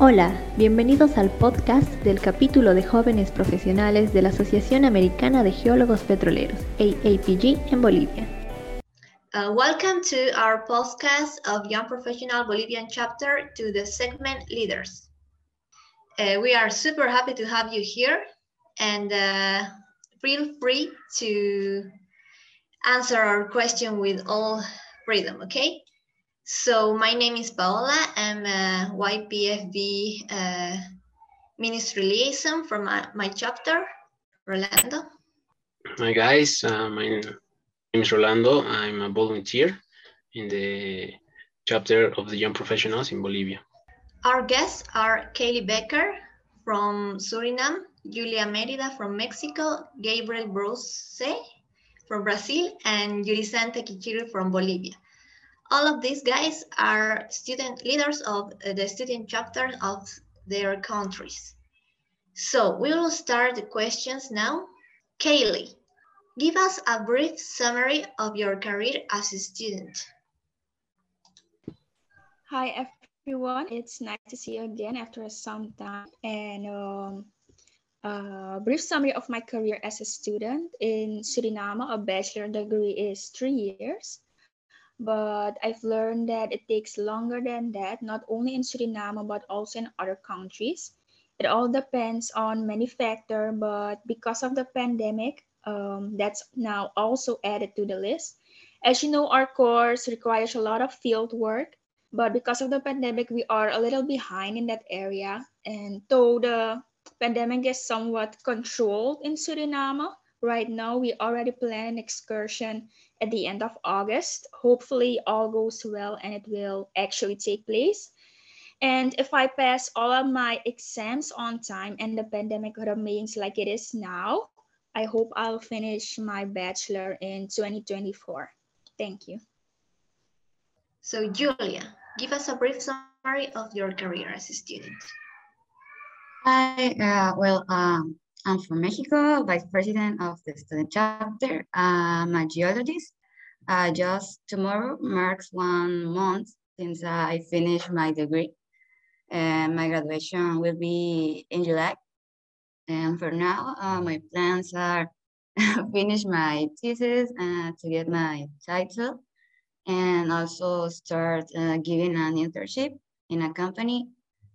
Hola, bienvenidos al podcast del capítulo de jóvenes profesionales de la Asociación Americana de Geólogos Petroleros, AAPG, en Bolivia. Uh, welcome to our podcast of Young Professional Bolivian chapter to the segment Leaders. Uh, we are super happy to have you here and uh, feel free to answer our question with all freedom, okay? So my name is Paola. I'm a YPFB uh, Ministry Liaison from my, my, chapter, Rolando. Hi guys, uh, my name is Rolando. I'm a volunteer in the chapter of the Young Professionals in Bolivia. Our guests are Kayleigh Becker from Suriname, Julia Merida from Mexico, Gabriel Brose from Brazil, and Yurisan Taquichiri from Bolivia all of these guys are student leaders of uh, the student chapter of their countries. So we will start the questions now. Kayleigh, give us a brief summary of your career as a student. Hi everyone, it's nice to see you again after some time and um, a brief summary of my career as a student in Suriname, a bachelor degree is three years but I've learned that it takes longer than that, not only in Suriname, but also in other countries. It all depends on many factors, but because of the pandemic, um, that's now also added to the list. As you know, our course requires a lot of field work, but because of the pandemic, we are a little behind in that area. And though the pandemic is somewhat controlled in Suriname, right now we already plan an excursion at the end of August. Hopefully all goes well and it will actually take place. And if I pass all of my exams on time and the pandemic remains like it is now, I hope I'll finish my bachelor in 2024. Thank you. So Julia, give us a brief summary of your career as a student. Hi, uh, well, um, I'm from Mexico, vice president of the student chapter. I'm a geologist. Uh, just tomorrow marks one month since I finished my degree. And my graduation will be in July. And for now, uh, my plans are finish my thesis uh, to get my title and also start uh, giving an internship in a company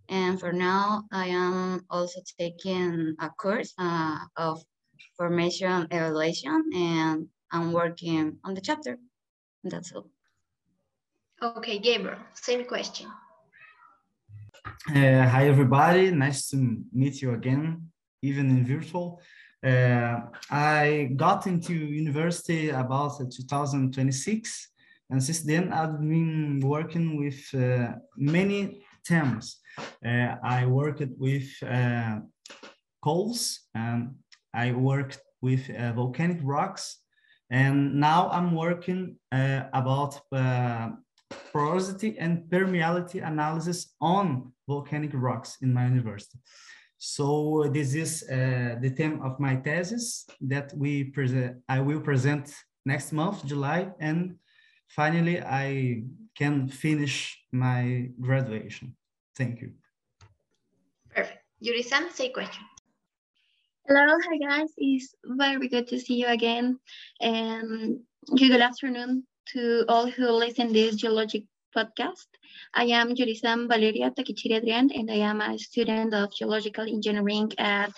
and for now, I am also taking a course uh, of formation evaluation and I'm working on the chapter. That's all. Okay, Gabriel, same question. Uh, hi, everybody. Nice to meet you again, even in virtual. Uh, I got into university about 2026, and since then I've been working with uh, many themes. Uh, I worked with uh, coals and I worked with uh, volcanic rocks. And now I'm working about porosity and permeability analysis on volcanic rocks in my university. So this is uh, the theme of my thesis that we present. I will present next month, July, and finally I can finish my graduation. Thank you. Perfect. Yurisan, say question. Hello, hi guys. It's very good to see you again. And good afternoon to all who listen this geologic podcast. I am Yurisan Valeria Taquichiri Adrian, and I am a student of geological engineering at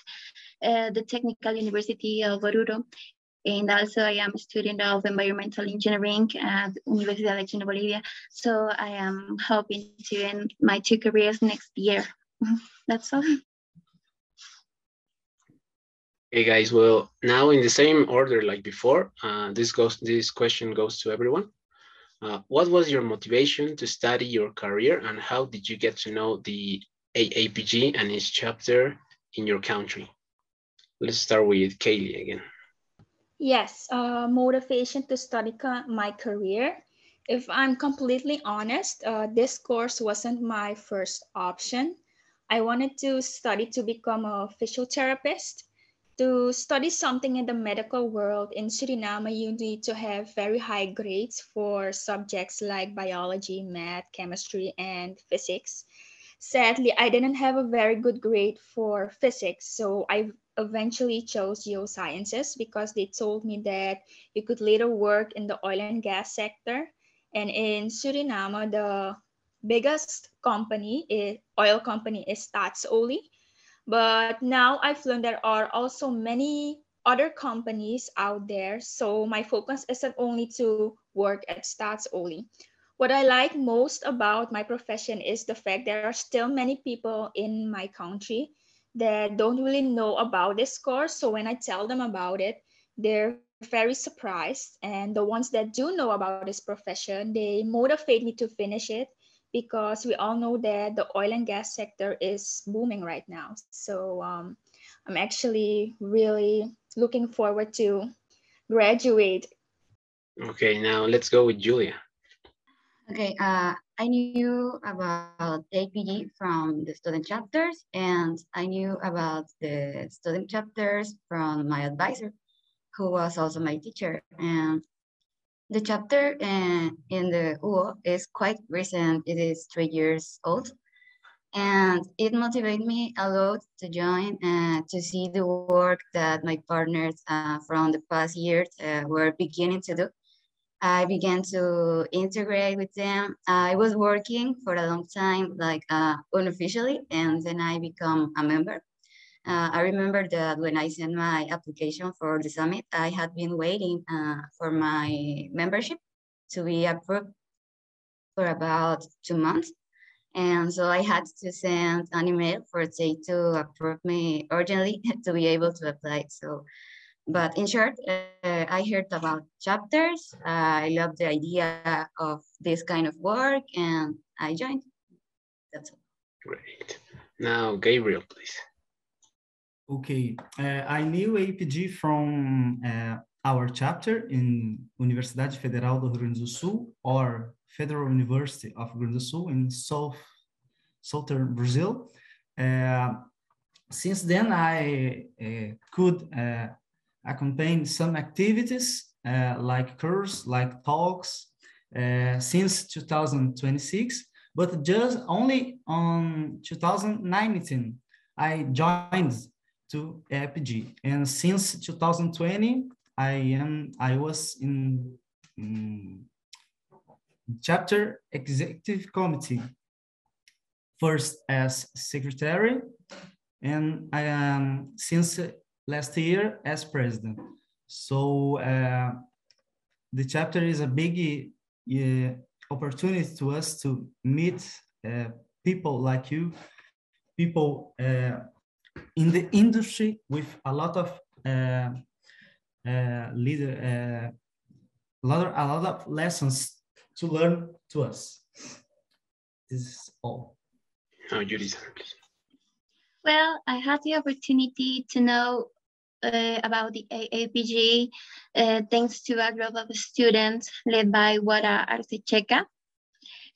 uh, the Technical University of Oruro. And also I am a student of environmental engineering at Universidad de Chile, Bolivia. So I am hoping to end my two careers next year. That's all. Hey guys, well, now in the same order like before, uh, this goes. This question goes to everyone. Uh, what was your motivation to study your career and how did you get to know the AAPG and its chapter in your country? Let's start with Kayleigh again. Yes, uh, motivation to study my career. If I'm completely honest, uh, this course wasn't my first option. I wanted to study to become a physical therapist. To study something in the medical world in Suriname, you need to have very high grades for subjects like biology, math, chemistry, and physics. sadly, I didn't have a very good grade for physics, so I eventually chose geosciences because they told me that you could later work in the oil and gas sector. And in Suriname, the biggest company, is, oil company is Staatsolie. But now I've learned there are also many other companies out there. So my focus isn't only to work at Staatsolie. What I like most about my profession is the fact there are still many people in my country that don't really know about this course. So when I tell them about it, they're very surprised. And the ones that do know about this profession, they motivate me to finish it because we all know that the oil and gas sector is booming right now. So um, I'm actually really looking forward to graduate. Okay, now let's go with Julia. Okay, uh, I knew about APG from the student chapters and I knew about the student chapters from my advisor, who was also my teacher. And the chapter uh, in the UO is quite recent. It is three years old. And it motivated me a lot to join and uh, to see the work that my partners uh, from the past years uh, were beginning to do. I began to integrate with them. I was working for a long time, like uh, unofficially, and then I become a member. Uh, I remember that when I sent my application for the summit, I had been waiting uh, for my membership to be approved for about two months. And so I had to send an email for they to approve me urgently to be able to apply. So, but in short, uh, I heard about chapters. I love the idea of this kind of work and I joined. That's all. Great. Now, Gabriel, please. Okay, uh, I knew APG from uh, our chapter in Universidade Federal do Rio Grande do Sul or Federal University of Rio Grande do Sul in South, southern Brazil. Uh, since then, I uh, could uh, accompany some activities uh, like course, like talks, since 2026, but just only on 2019, I joined to APG. And since 2020, I am I was in, in chapter executive committee, first as secretary, and I am since last year as president. So uh, the chapter is a big uh, opportunity to us to meet uh, people like you, people uh, in the industry with a lot of uh, uh, leader, uh, a, lot of, a lot of lessons to learn to us. This is all. Now, Judy, please. Well, I had the opportunity to know uh, about the AAPG uh, thanks to a group of students led by Wara Arcecheca,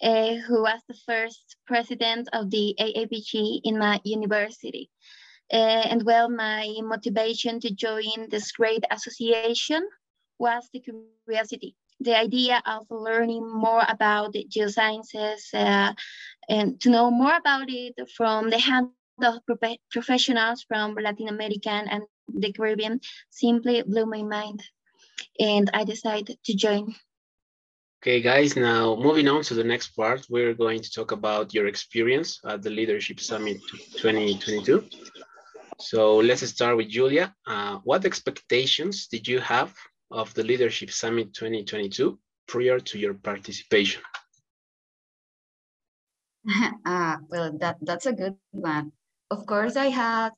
uh, who was the first president of the AAPG in my university. Uh, and well, my motivation to join this great association was the curiosity, the idea of learning more about the geosciences uh, and to know more about it from the hand of prof professionals from Latin American and the Caribbean simply blew my mind. And I decided to join. Okay, guys, now moving on to the next part, we're going to talk about your experience at the Leadership Summit 2022. So let's start with Julia. Uh, what expectations did you have of the Leadership Summit 2022 prior to your participation? uh, well, that, that's a good one. Of course, I had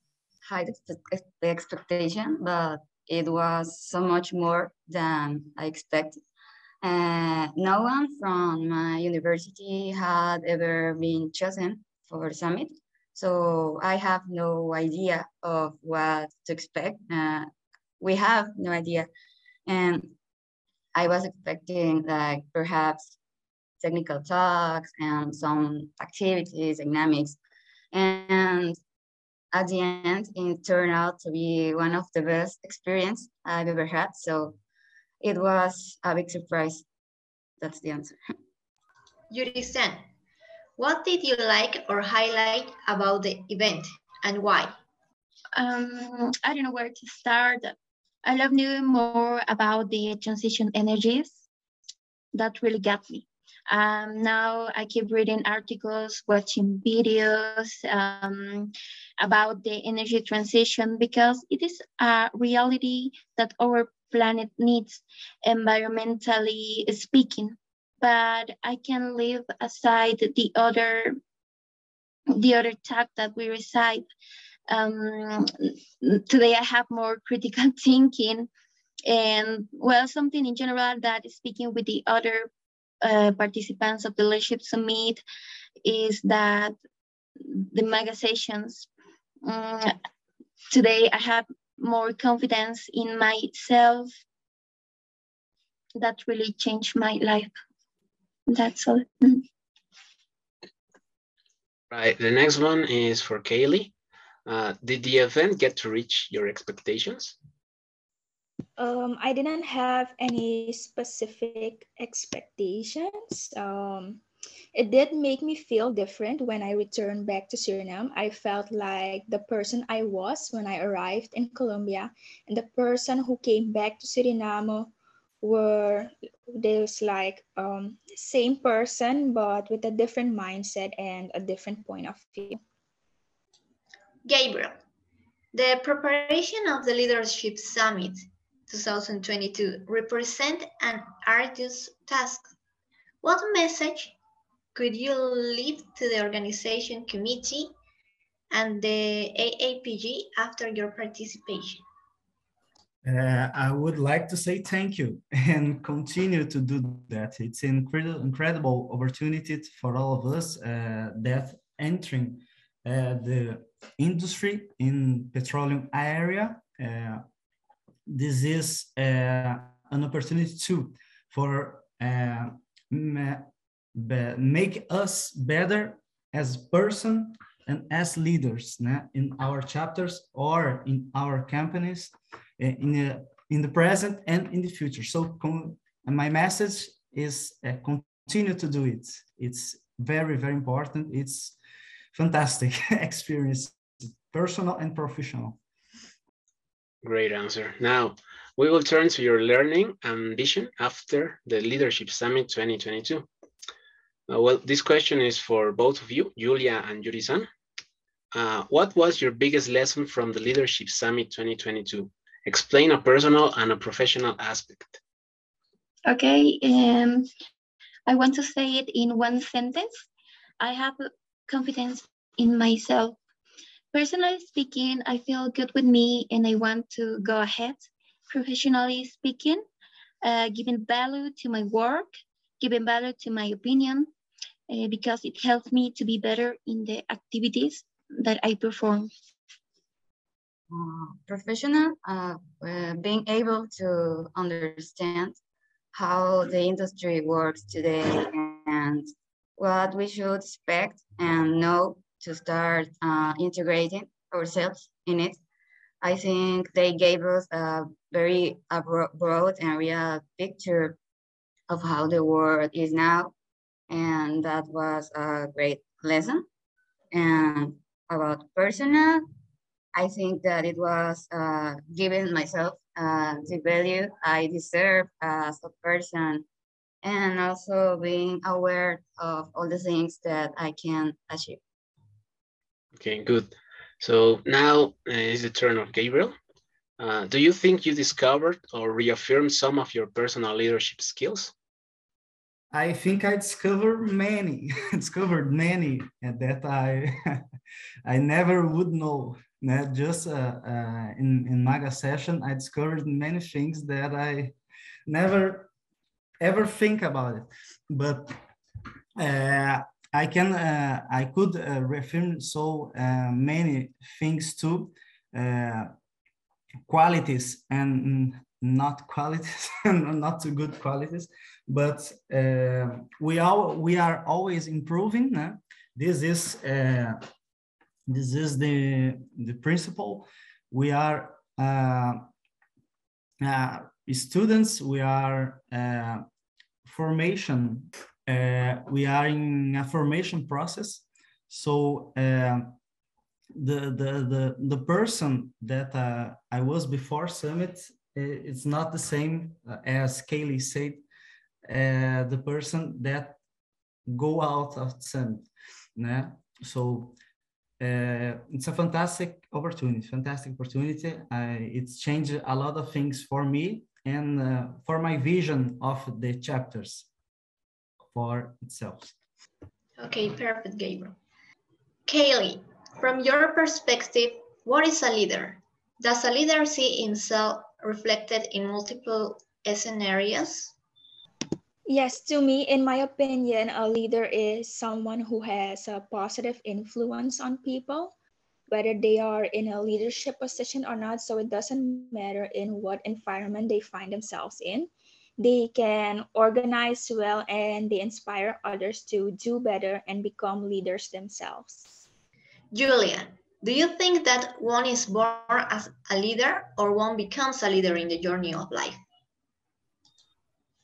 high the expectation, but it was so much more than I expected. Uh, no one from my university had ever been chosen for summit. So I have no idea of what to expect. Uh, we have no idea. And I was expecting like perhaps technical talks and some activities, dynamics. And at the end, it turned out to be one of the best experience I've ever had. So it was a big surprise. That's the answer. Yurisan, What did you like or highlight about the event and why? Um, I don't know where to start. I love knowing more about the transition energies. That really got me. Um, now I keep reading articles, watching videos um, about the energy transition because it is a reality that our planet needs, environmentally speaking. But I can leave aside the other the other talk that we recite. Um, today I have more critical thinking and well, something in general that speaking with the other uh, participants of the leadership summit is that the MAGA sessions um, today I have more confidence in myself that really changed my life. That's all. Mm. The next one is for Kayleigh. Uh, did the event get to reach your expectations? Um, I didn't have any specific expectations. Um, it did make me feel different when I returned back to Suriname. I felt like the person I was when I arrived in Colombia and the person who came back to Suriname were there's like um, same person but with a different mindset and a different point of view. Gabriel, the preparation of the Leadership Summit 2022 represent an arduous task. What message could you leave to the organization committee and the AAPG after your participation? Uh, I would like to say thank you and continue to do that. It's an incredible, incredible opportunity for all of us uh, that entering uh, the industry in petroleum area uh, this is uh, an opportunity too for uh, make us better as person and as leaders né? in our chapters or in our companies uh, in the, in the present and in the future. So my message is uh, continue to do it. It's very, very important. It's fantastic experience, personal and professional. Great answer. Now, we will turn to your learning ambition after the Leadership Summit 2022. Uh, well, this question is for both of you, Julia and Yurisan. Uh, what was your biggest lesson from the Leadership Summit 2022? Explain a personal and a professional aspect. Okay, um, I want to say it in one sentence. I have confidence in myself Personally speaking, I feel good with me and I want to go ahead. Professionally speaking, uh, giving value to my work, giving value to my opinion, uh, because it helps me to be better in the activities that I perform. Uh, professional, uh, being able to understand how the industry works today and what we should expect and know to start uh, integrating ourselves in it. I think they gave us a very broad and real picture of how the world is now. And that was a great lesson. And about personal, I think that it was uh, giving myself uh, the value I deserve as a person and also being aware of all the things that I can achieve. Okay, good. So now uh, is the turn of Gabriel. Uh, do you think you discovered or reaffirmed some of your personal leadership skills? I think I discovered many, discovered many that I I never would know. Just uh, uh, in in MAGA session, I discovered many things that I never ever think about it. But uh, I can uh, I could uh, refer so uh, many things to uh, qualities and not qualities and not too good qualities but uh, we all we are always improving this is uh, this is the the principle. We are students. We are formation we are in a formation process. So uh, the, the, the, the person that uh, I was before Summit, it's not the same uh, as Kayleigh said, uh, the person that go out of Summit. Yeah? So uh, it's a fantastic opportunity, fantastic opportunity. it's changed a lot of things for me and uh, for my vision of the chapters for itself. Okay, perfect, Gabriel. Kayleigh, from your perspective, what is a leader? Does a leader see himself reflected in multiple scenarios? Yes, to me, in my opinion, a leader is someone who has a positive influence on people, whether they are in a leadership position or not. So it doesn't matter in what environment they find themselves in. They can organize well and they inspire others to do better and become leaders themselves. Julia, do you think that one is born as a leader or one becomes a leader in the journey of life?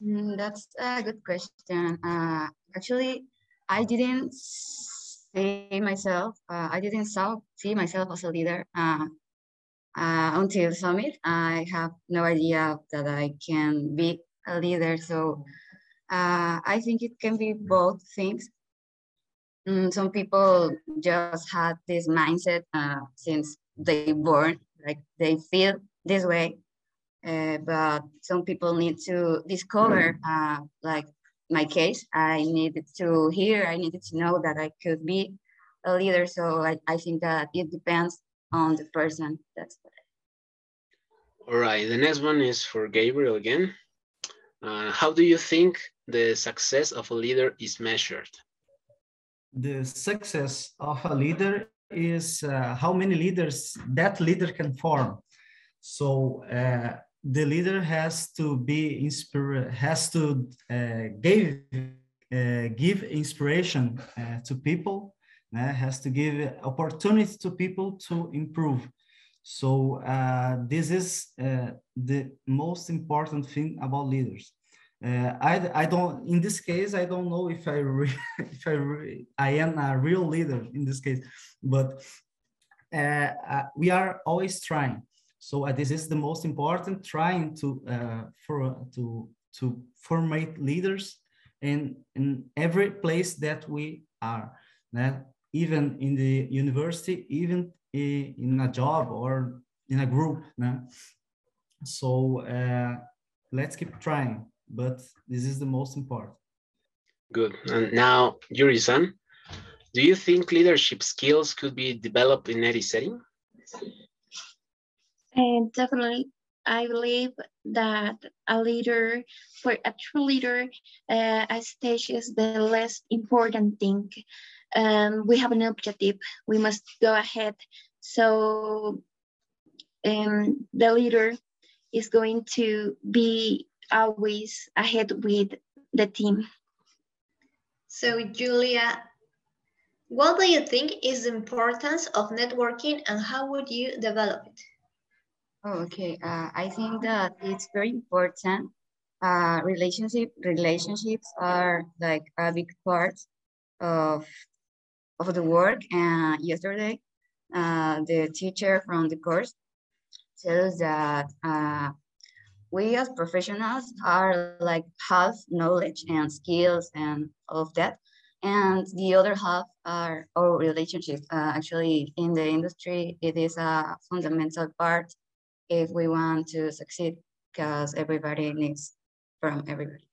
Mm, that's a good question. Uh, actually, I didn't see myself, uh, I didn't see myself as a leader uh, uh, until Summit. I have no idea that I can be a leader. So uh, I think it can be both things. Mm, some people just had this mindset uh, since they born, like they feel this way. Uh, but some people need to discover, uh, like my case, I needed to hear, I needed to know that I could be a leader. So I, I think that it depends on the person. That's. All right, the next one is for Gabriel again. Uh, how do you think the success of a leader is measured? the success of a leader is uh, how many leaders that leader can form. So uh, the leader has to be inspire, has to uh, give uh, give inspiration uh, to people, uh, has to give opportunity to people to improve. So this is the most important thing about leaders. Uh, I, I don't in this case I don't know if I re, if I re, I am a real leader in this case, but uh, uh, we are always trying. So uh, this is the most important, trying to uh, for to to formate leaders in in every place that we are, even in the university, even in a job or in a group. So uh, let's keep trying but this is the most important. Good. And now, Yurisan, do you think leadership skills could be developed in any setting? And definitely, I believe that a leader, for a true leader, uh, a stage is the least important thing. Um, we have an objective, we must go ahead. So um, the leader is going to be always ahead with the team. So Julia, what do you think is the importance of networking and how would you develop it? Oh, okay, uh, I think that it's very important. Uh, relationship relationships are like a big part of of the work. And yesterday, uh, the teacher from the course tells that uh, we as professionals are like half knowledge and skills and all of that. And the other half are our relationships. Uh, actually, in the industry, it is a fundamental part if we want to succeed because everybody needs from everybody.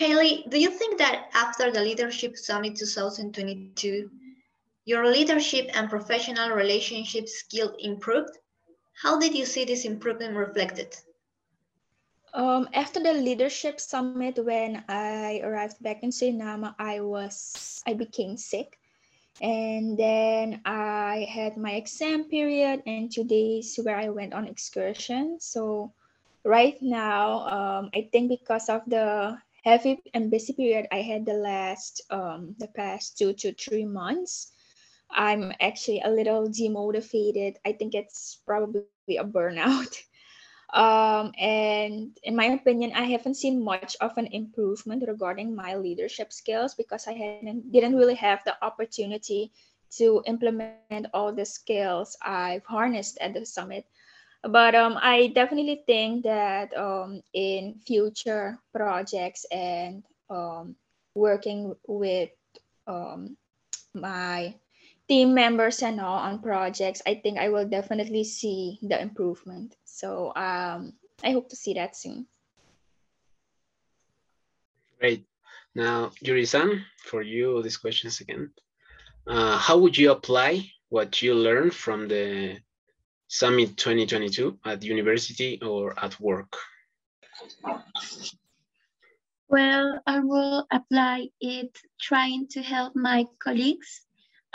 Kayleigh, do you think that after the Leadership Summit 2022, your leadership and professional relationship skills improved? How did you see this improvement reflected? Um, after the leadership summit, when I arrived back in Suriname, I was I became sick, and then I had my exam period and two days where I went on excursion. So right now, um, I think because of the heavy and busy period I had the last um, the past two to three months, I'm actually a little demotivated. I think it's probably a burnout. Um, and in my opinion, I haven't seen much of an improvement regarding my leadership skills because I hadn't, didn't really have the opportunity to implement all the skills I've harnessed at the summit. But um, I definitely think that um, in future projects and um, working with um, my team members and all on projects, I think I will definitely see the improvement. So um, I hope to see that soon. Great. Now, Yurisan, for you, these questions again. Uh, how would you apply what you learned from the Summit 2022 at university or at work? Well, I will apply it trying to help my colleagues.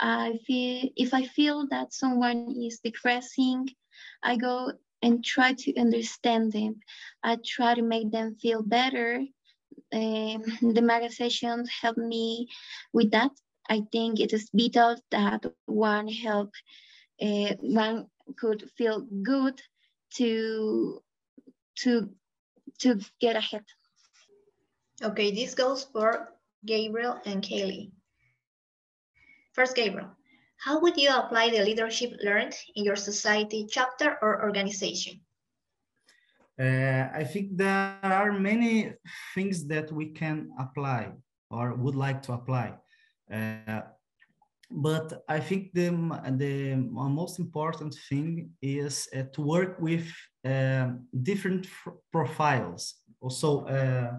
I feel if I feel that someone is depressing, I go and try to understand them. I try to make them feel better. Um, the MAGA sessions help me with that. I think it is vital that one help, uh, one could feel good to to to get ahead. Okay, this goes for Gabriel and Kayleigh. First, Gabriel, how would you apply the leadership learned in your society chapter or organization? Uh, I think there are many things that we can apply or would like to apply. Uh, but I think the, the most important thing is uh, to work with uh, different profiles. Also, uh,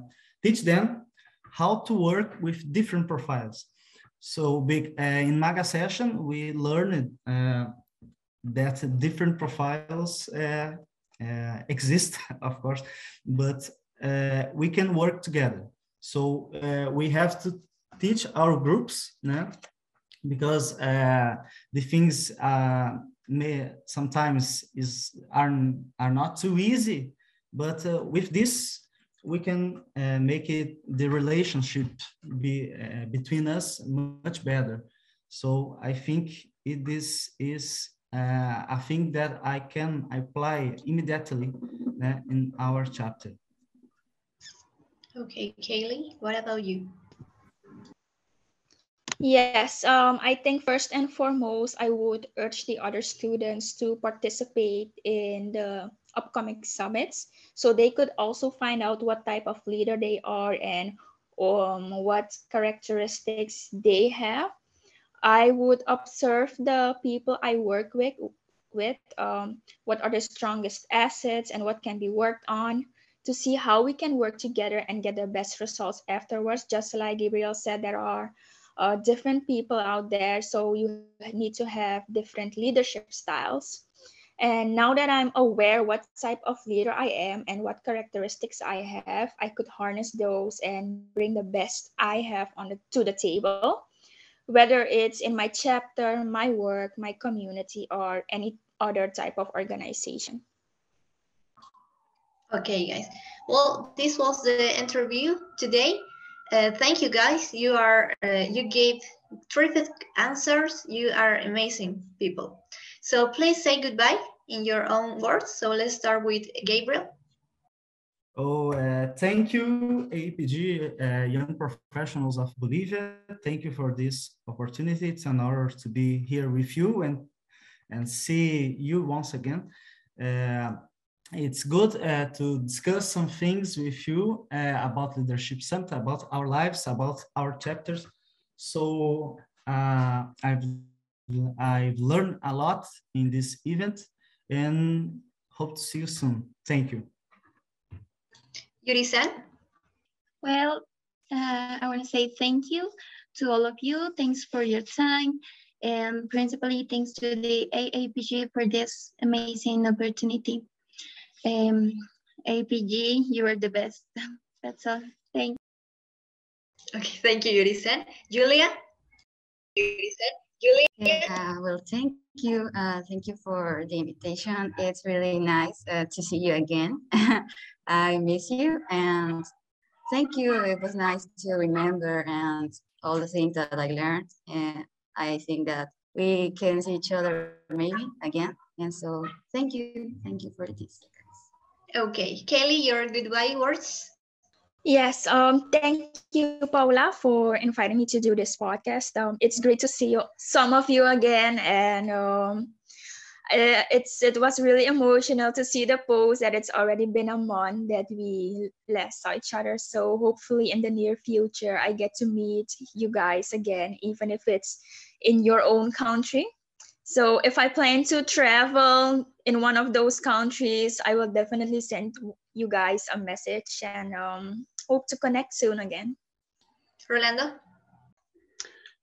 teach them how to work with different profiles. So big, uh, in MAGA session, we learned uh, that different profiles uh, uh exist, of course, but uh, we can work together. So uh, we have to teach our groups né? because the things may sometimes is are, are not too easy, but with this we can uh, make it the relationship be uh, between us much better. So I think it is is uh, a thing that I can apply immediately uh, in our chapter. Okay, Kayleigh, what about you? Yes, um, I think first and foremost, I would urge the other students to participate in the upcoming summits. So they could also find out what type of leader they are and um, what characteristics they have. I would observe the people i work with with um, what are the strongest assets and what can be worked on to see how we can work together and get the best results afterwards. Just like gabriel said there are uh, different people out there so you need to have different leadership styles and now that I'm aware what type of leader I am and what characteristics I have, I could harness those and bring the best I have on the, to the table, whether it's in my chapter, my work, my community, or any other type of organization. Okay, guys. Well, this was the interview today. Uh, thank you, guys. You are uh, you gave terrific answers. You are amazing people. So please say goodbye in your own words. So let's start with Gabriel. Oh, uh, thank you, APG, uh, Young Professionals of Bolivia. Thank you for this opportunity. It's an honor to be here with you and, and see you once again. Uh, it's good uh, to discuss some things with you uh, about Leadership Summit, about our lives, about our chapters. So uh, I've I've learned a lot in this event and hope to see you soon. Thank you. Yurisan? Well, uh, I want to say thank you to all of you. Thanks for your time. And principally, thanks to the AAPG for this amazing opportunity. Um, APG, you are the best. That's all. Okay, thank you, Yurisan. Julia? Yurisan? Julia? Uh, well, thank you. Uh, thank you for the invitation. It's really nice uh, to see you again. I miss you and thank you. It was nice to remember and all the things that I learned. And I think that we can see each other maybe again. And so thank you. Thank you for this. Okay, Kelly, your goodbye words. Yes, um, thank you, Paula, for inviting me to do this podcast. Um, it's great to see you, some of you again, and um, uh, it's it was really emotional to see the post that it's already been a month that we last saw each other. So hopefully, in the near future, I get to meet you guys again, even if it's in your own country. So if I plan to travel in one of those countries, I will definitely send you guys a message and um, hope to connect soon again. Rolando?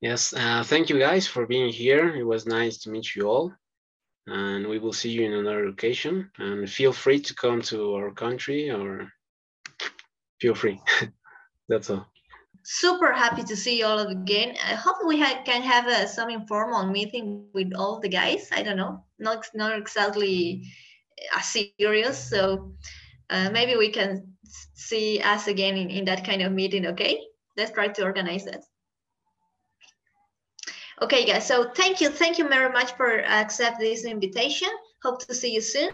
Yes, uh, thank you guys for being here. It was nice to meet you all. And we will see you in another occasion. And feel free to come to our country or feel free. That's all. Super happy to see you all again. I hope we ha can have uh, some informal meeting with all the guys. I don't know, not, not exactly as serious. So uh, maybe we can see us again in, in that kind of meeting, okay? Let's try to organize that. Okay, guys, so thank you. Thank you very much for accept this invitation. Hope to see you soon.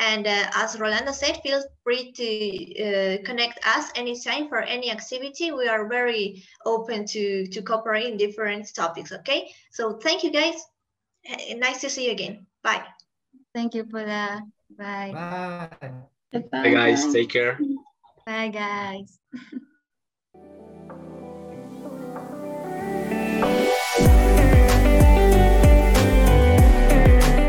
And uh, as Rolando said, feel free to uh, connect us anytime for any activity. We are very open to, to cooperate in different topics, okay? So thank you, guys. Nice to see you again. Bye. Thank you for that. Bye. Bye. Bye, guys. Take care. Bye, guys.